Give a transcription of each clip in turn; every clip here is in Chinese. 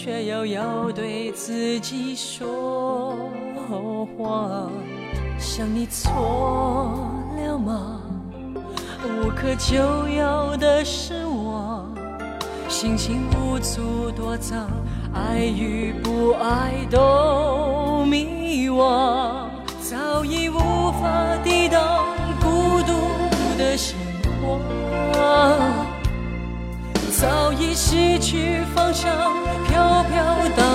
却又要对自己说谎。想你错了吗？无可救药的失望，心情无助躲藏，爱与不爱都迷惘，早已无法抵挡孤独的生活，早已失去方向，飘飘荡荡，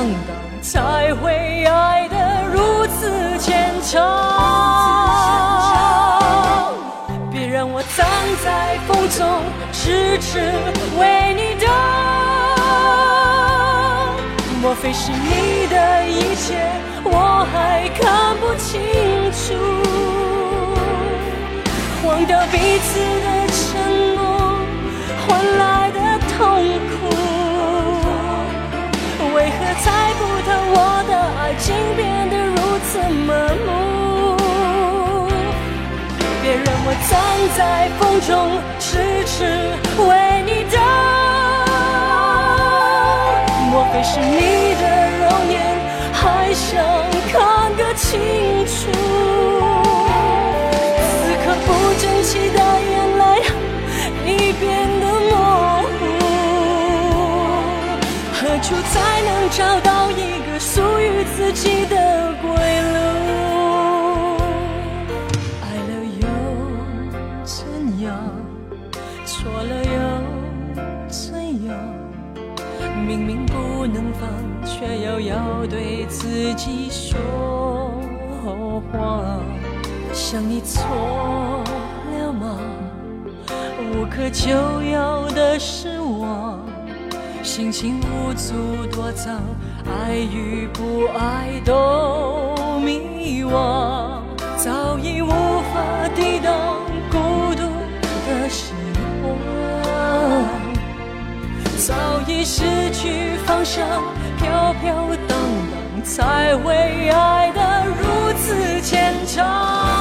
才会爱得如此牵强。站在风中，痴痴为你等。莫非是你的一切，我还看不清楚？忘掉彼此的心变得如此麻木？别让我站在风中，痴痴为你等。莫非是你的容颜，还想看个清楚？此刻不争气的眼泪已变得模糊，何处才能找自己的归路？爱了又怎样，错了又怎样明明不能放，却又要对自己说谎。想你错了吗？无可救药的失望，心情无处躲藏，爱与不爱都迷惘，早已无法抵挡孤独的生活。早已失去方向，飘飘荡荡，才会爱得如此牵强。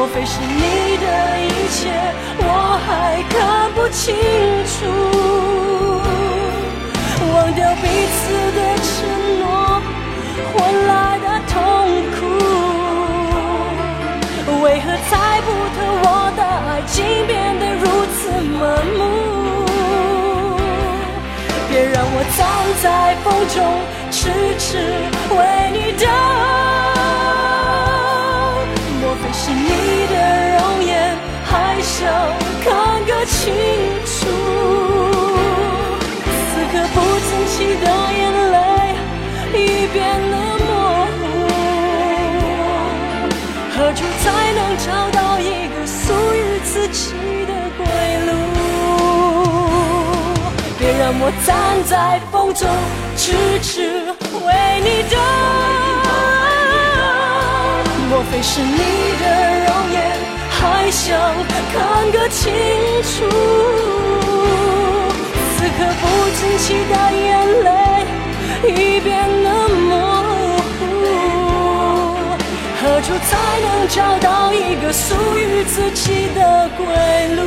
莫非是你的一切我还看不清楚？忘掉彼此的承诺换来的痛苦，为何猜不透我的爱竟变得如此麻木？别让我站在风中，痴痴为你等。就看个清楚？此刻不争气的眼泪已变得模糊，何处才能找到一个属于自己的归路？别让我站在风中，痴痴为你等。莫非是你的容颜，还想看个清楚？此刻不争气的眼泪已变得模糊，何处才能找到一个属于自己的归路？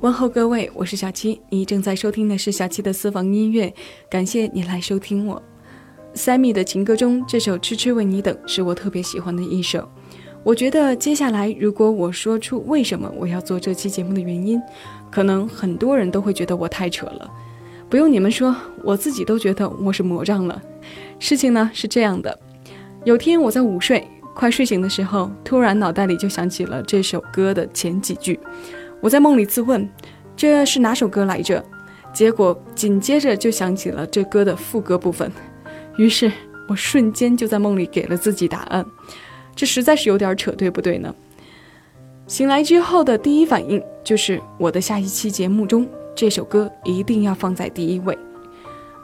问候各位，我是小七，你正在收听的是小七的私房音乐，感谢你来收听我。Sammy 的情歌中，这首《痴痴为你等》是我特别喜欢的一首。我觉得接下来，如果我说出为什么我要做这期节目的原因，可能很多人都会觉得我太扯了。不用你们说，我自己都觉得我是魔障了。事情呢是这样的，有天我在午睡，快睡醒的时候，突然脑袋里就想起了这首歌的前几句。我在梦里自问，这是哪首歌来着？结果紧接着就想起了这歌的副歌部分，于是我瞬间就在梦里给了自己答案。这实在是有点扯，对不对呢？醒来之后的第一反应就是我的下一期节目中这首歌一定要放在第一位。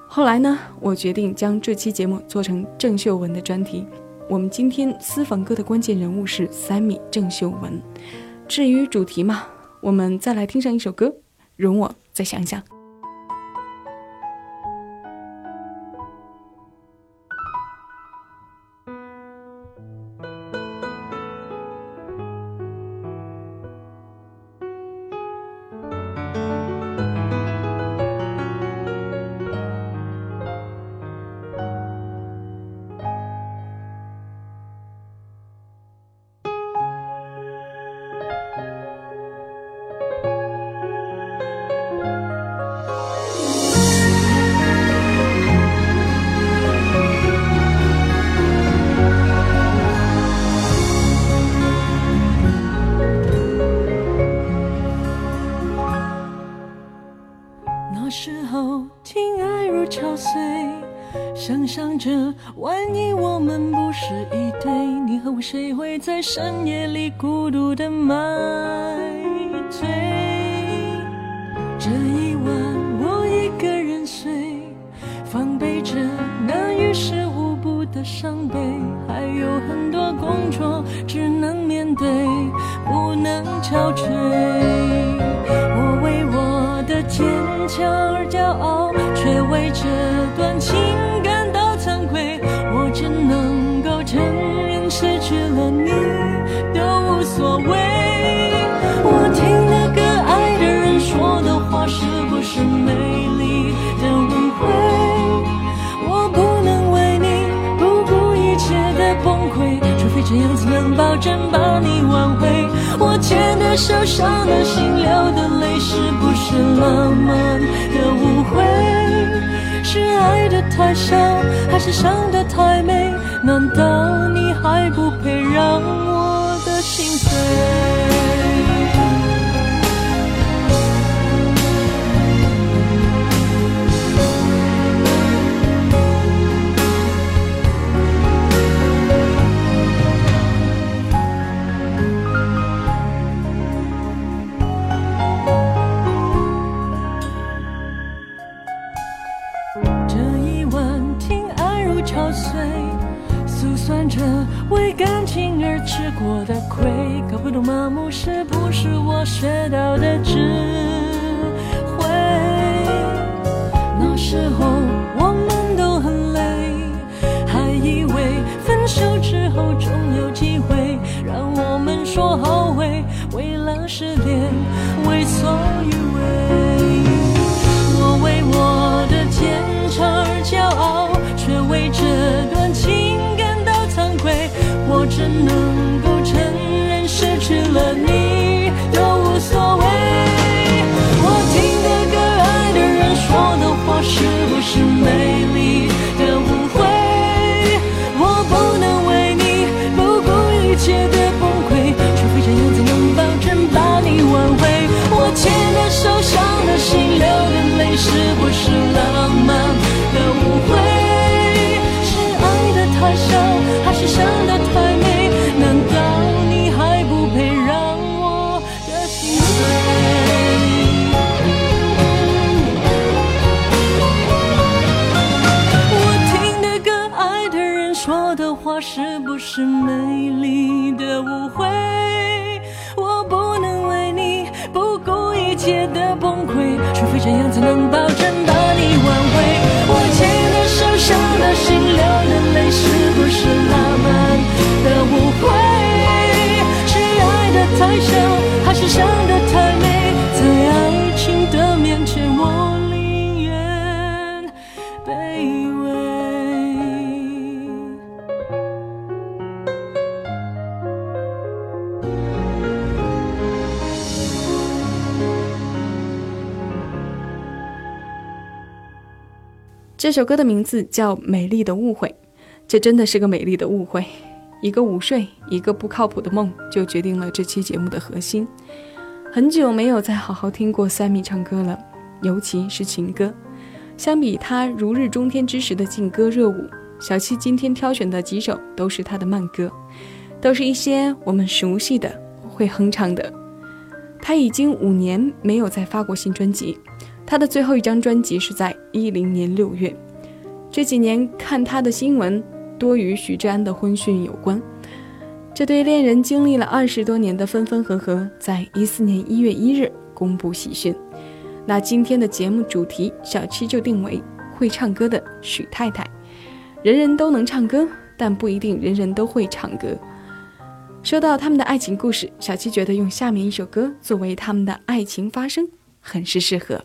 后来呢，我决定将这期节目做成郑秀文的专题。我们今天私房歌的关键人物是三米郑秀文。至于主题嘛，我们再来听上一首歌，容我再想想。深夜里保证把你挽回。我牵的手，伤的心，流的泪，是不是浪漫的误会？是爱的太少，还是伤的太美？难道你还不配让我的心碎？是不是我学到的智慧？那时候我们都很累，还以为分手之后总有机会，让我们说后悔，为了失恋为所欲为。我为我的坚强而骄傲，却为这段情感到惭愧。我只能。顾一切的崩溃，除非这样才能保证？这首歌的名字叫《美丽的误会》，这真的是个美丽的误会。一个午睡，一个不靠谱的梦，就决定了这期节目的核心。很久没有再好好听过 Sammy 唱歌了，尤其是情歌。相比他如日中天之时的劲歌热舞，小七今天挑选的几首都是他的慢歌，都是一些我们熟悉的、会哼唱的。他已经五年没有再发过新专辑，他的最后一张专辑是在一零年六月。这几年看他的新闻，多与许志安的婚讯有关。这对恋人经历了二十多年的分分合合，在一四年一月一日公布喜讯。那今天的节目主题，小七就定为会唱歌的许太太。人人都能唱歌，但不一定人人都会唱歌。说到他们的爱情故事，小七觉得用下面一首歌作为他们的爱情发声，很是适合。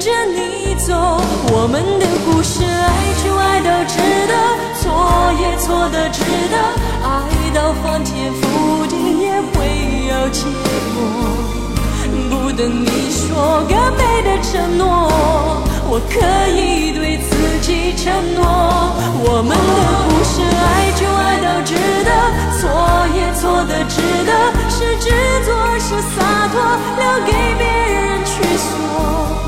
着你走，我们的故事，爱就爱到值得，错也错的值得，爱到翻天覆地也会有结果。不等你说个美的承诺，我可以对自己承诺，我们的故事，爱就爱到值得，错也错的值得，是执着是洒脱，留给别人去说。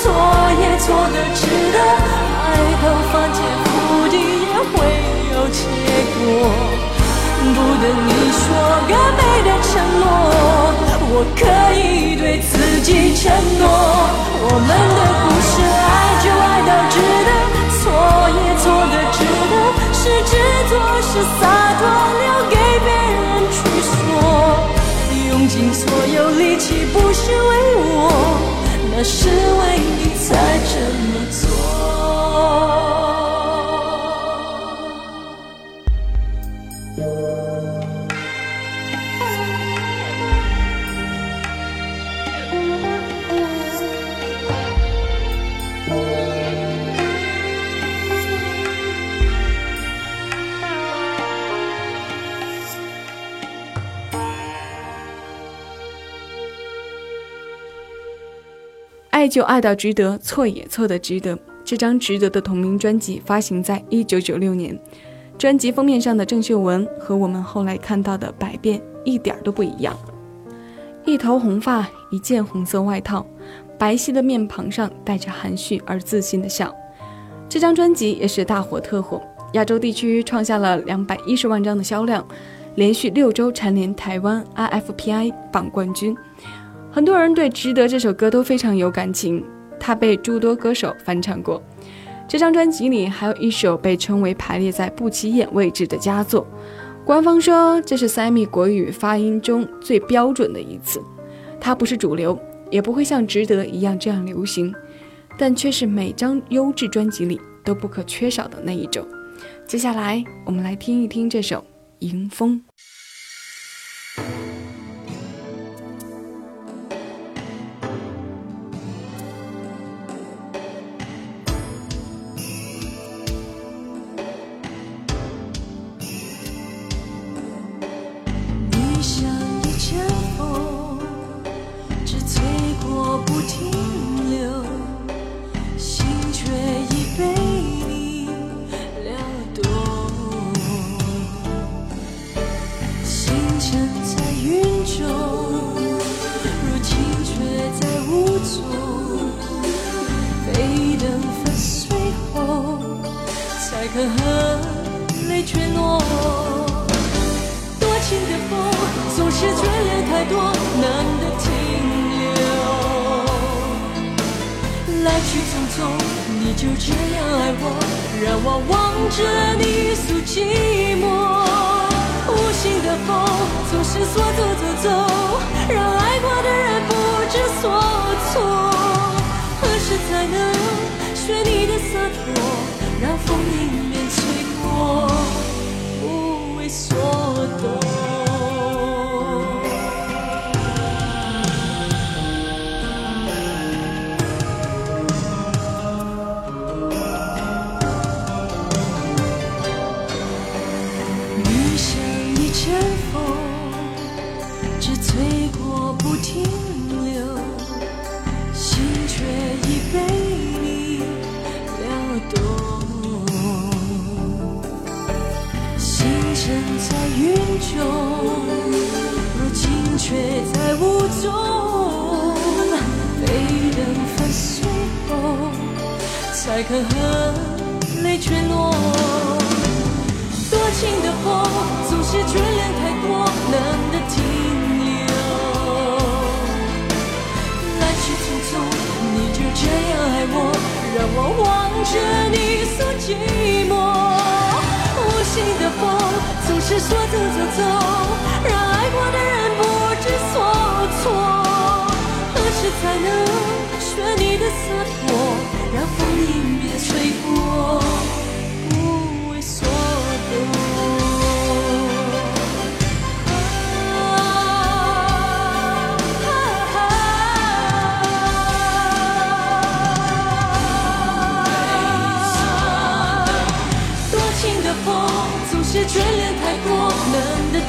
错也错的值得，爱到翻天覆地也会有结果。不等你说个美的承诺，我可以对自己承诺。我们的故事，爱就爱到值得，错也错的值得，是执着是洒脱，留给别人去说。用尽所有力气不是为我。那是为你才这么做。就爱到值得，错也错得值得。这张《值得》的同名专辑发行在一九九六年，专辑封面上的郑秀文和我们后来看到的百变一点都不一样，一头红发，一件红色外套，白皙的面庞上带着含蓄而自信的笑。这张专辑也是大火特火，亚洲地区创下了两百一十万张的销量，连续六周蝉联台湾 IFPI 榜冠军。很多人对《值得》这首歌都非常有感情。他被诸多歌手翻唱过，这张专辑里还有一首被称为排列在不起眼位置的佳作。官方说这是 Sammy 国语发音中最标准的一次。它不是主流，也不会像《值得》一样这样流行，但却是每张优质专辑里都不可缺少的那一种。接下来我们来听一听这首《迎风》。可恨泪却落，多情的风总是眷恋太多，难得停留。来去匆匆，你就这样爱我，让我望着你诉寂寞。无心的风总是说走就走，让爱过的人不知所措。何时才能学你的洒脱？让风迎面吹过不为所动。身在云中，如今却在雾中。被人粉碎后，才肯和泪坠落。多情的风总是眷恋太过，难得停留。来去匆匆，你就这样爱我，让我望着你所寂寞。无心的风。总是说走就走，让爱过的人不知所措。何时才能学你的洒脱，让风一雨。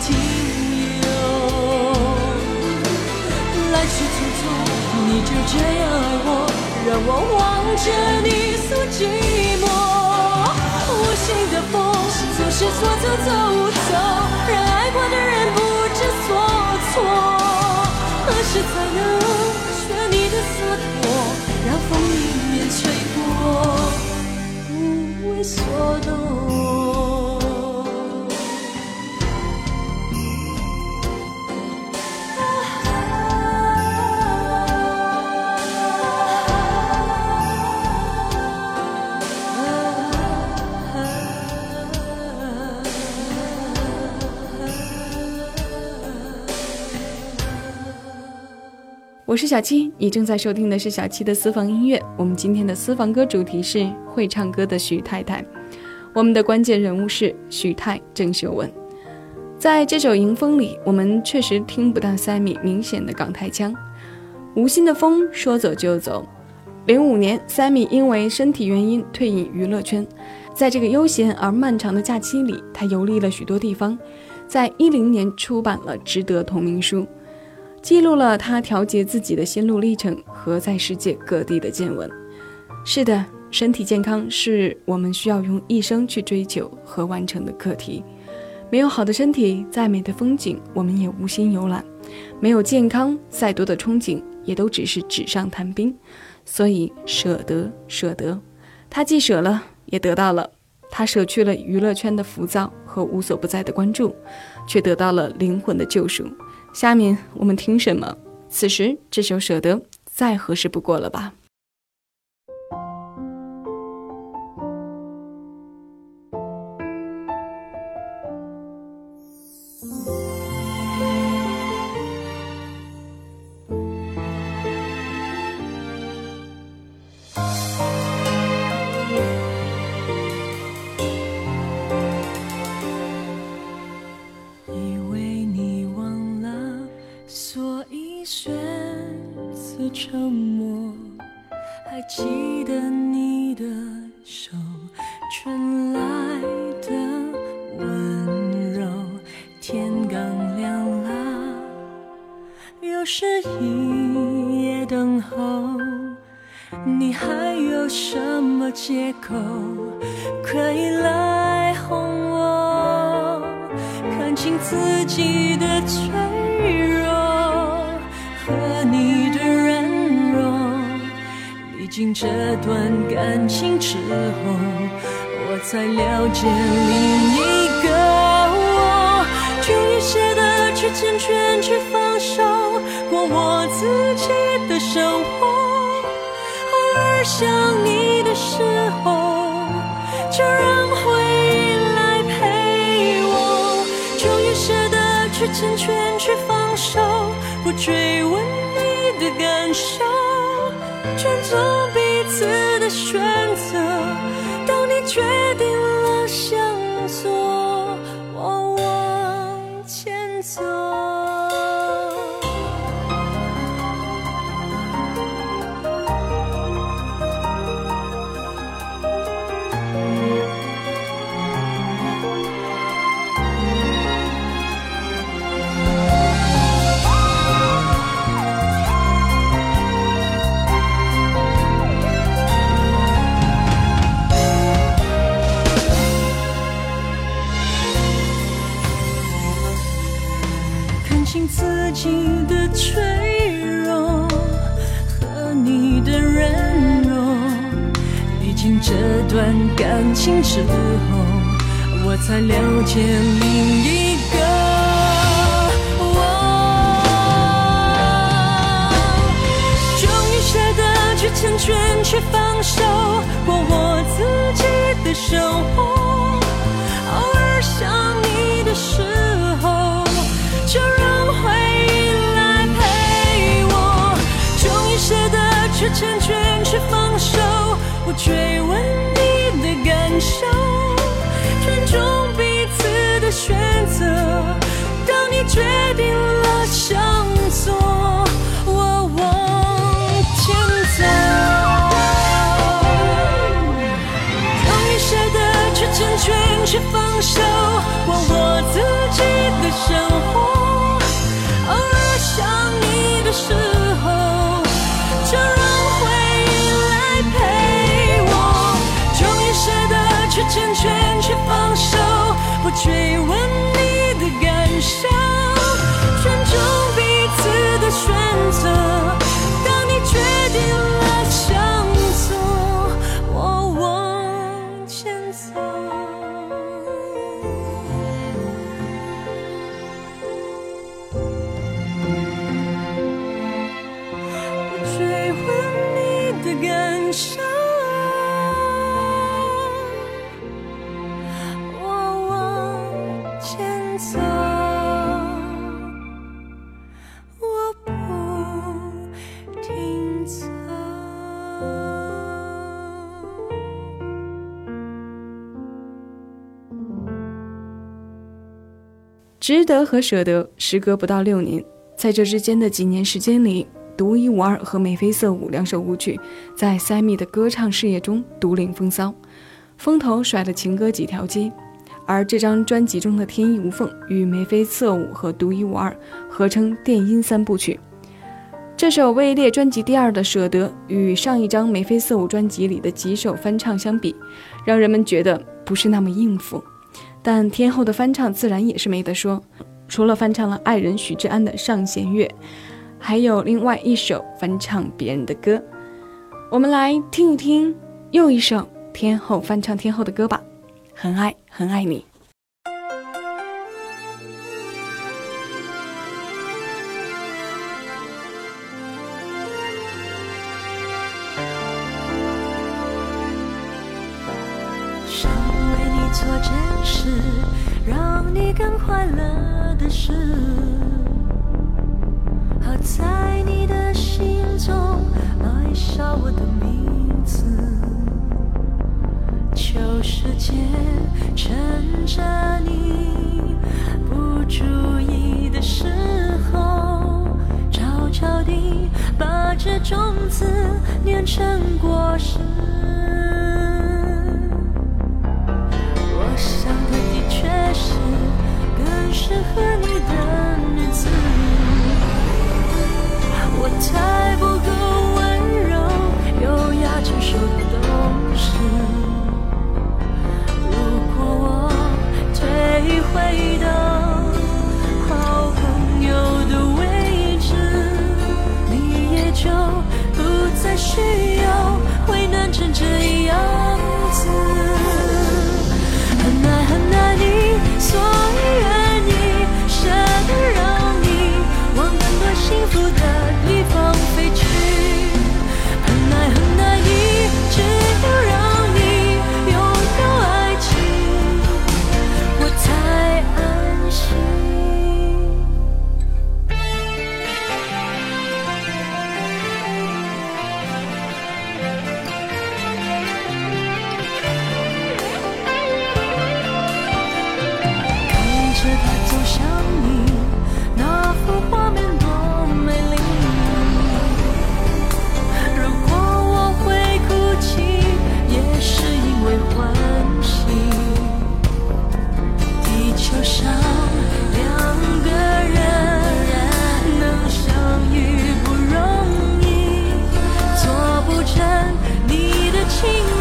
停留。来去匆匆，你就这样爱我。让我望着你诉寂寞，无心的风总是说走就走，让爱过的人不知所措。何时才能学你的洒脱，让风迎面吹过，不为所动。我是小七，你正在收听的是小七的私房音乐。我们今天的私房歌主题是会唱歌的许太太。我们的关键人物是许太郑秀文。在这首《迎风》里，我们确实听不到 Sammy 明显的港台腔。无心的风说走就走。零五年，Sammy 因为身体原因退隐娱乐圈。在这个悠闲而漫长的假期里，他游历了许多地方。在一零年出版了《值得》同名书。记录了他调节自己的心路历程和在世界各地的见闻。是的，身体健康是我们需要用一生去追求和完成的课题。没有好的身体，再美的风景我们也无心游览；没有健康，再多的憧憬也都只是纸上谈兵。所以，舍得，舍得。他既舍了，也得到了。他舍去了娱乐圈的浮躁和无所不在的关注，却得到了灵魂的救赎。下面我们听什么？此时这首《舍得》再合适不过了吧。口可以来哄我看清自己的脆弱和你的软弱。历经这段感情之后我才了解你成全，去放手，不追问你的感受，尊重。次的选择，当你决定情之后，我才了解另一个我。终于舍得去成全，去放手，过我自己的生活。偶尔想你的时候，就让回忆来陪我。终于舍得去成全，去放手，不追问。感受，尊重彼此的选择。当你决定了向左，我往前走。终于舍得去成全，去放手，过我自己的生活。偶尔想你的时候，值得和舍得，时隔不到六年，在这之间的几年时间里，《独一无二》和《眉飞色舞》两首舞曲在 Sammy 的歌唱事业中独领风骚，风头甩了情歌几条街。而这张专辑中的《天衣无缝》与眉飞色舞和独一无二合称电音三部曲。这首位列专辑第二的《舍得》与上一张眉飞色舞专辑里的几首翻唱相比，让人们觉得不是那么应付。但天后的翻唱自然也是没得说，除了翻唱了爱人许志安的《上弦月》，还有另外一首翻唱别人的歌。我们来听一听又一首天后翻唱天后的歌吧，《很爱很爱你》。更快乐的事。好在你的心中埋下我的名字。旧世界趁着你不注意的时候，悄悄地把这种子碾成果实。塞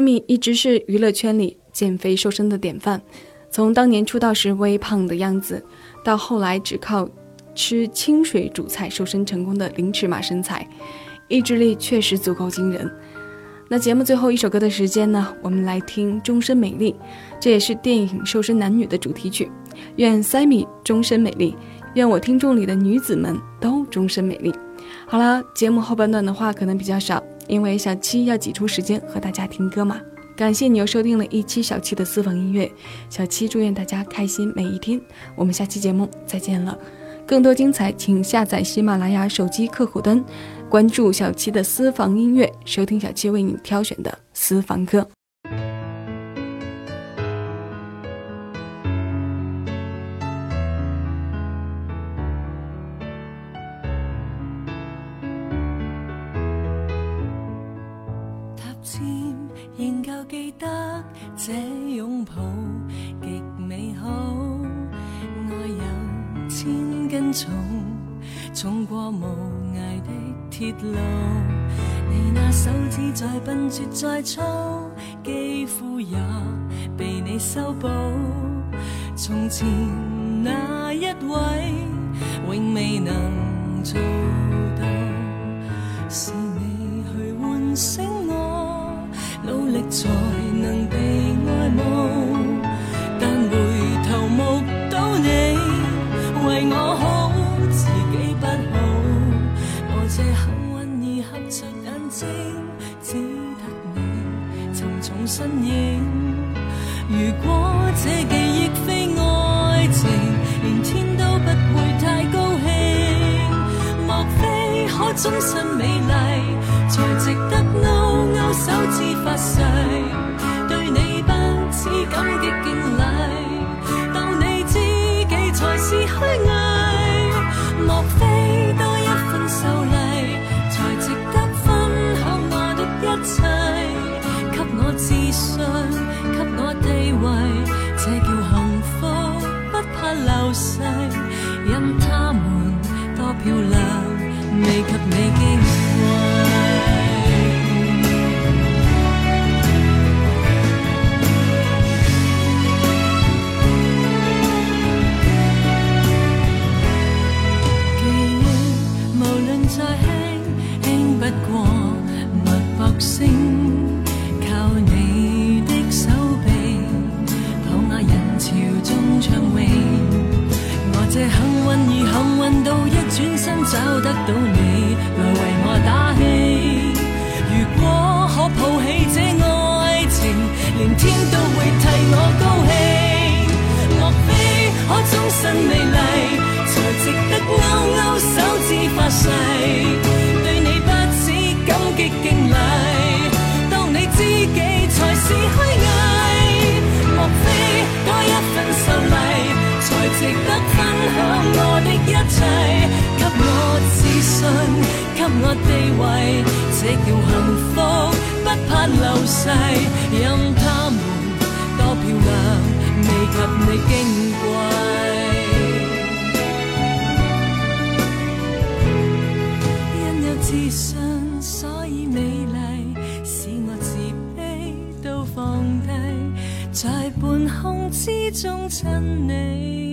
米一直是娱乐圈里减肥瘦身的典范，从当年出道时微胖的样子，到后来只靠吃清水煮菜瘦身成功的零尺码身材，意志力确实足够惊人。那节目最后一首歌的时间呢？我们来听《终身美丽》，这也是电影《瘦身男女》的主题曲。愿塞米终身美丽，愿我听众里的女子们都终身美丽。好了，节目后半段的话可能比较少。因为小七要挤出时间和大家听歌嘛。感谢你又收听了一期小七的私房音乐，小七祝愿大家开心每一天。我们下期节目再见了。更多精彩，请下载喜马拉雅手机客户端，关注小七的私房音乐，收听小七为你挑选的私房歌。这拥抱极美好，爱有千斤重，重过无涯的铁路。你那手指再笨拙再粗，肌肤也被你修补。从前那一位，永未能做到，是你去唤醒我，努力才终身美丽，才值得勾勾手指发誓？对你不止感激敬礼，世对你不止感激敬礼，当你知己才是虚伪。莫非多一份受礼，才值得分享我的一切？给我自信，给我地位，这叫幸福，不怕流逝。任他们多漂亮，未及你矜贵。自信，所以美丽，使我自卑都放低，在半空之中亲你，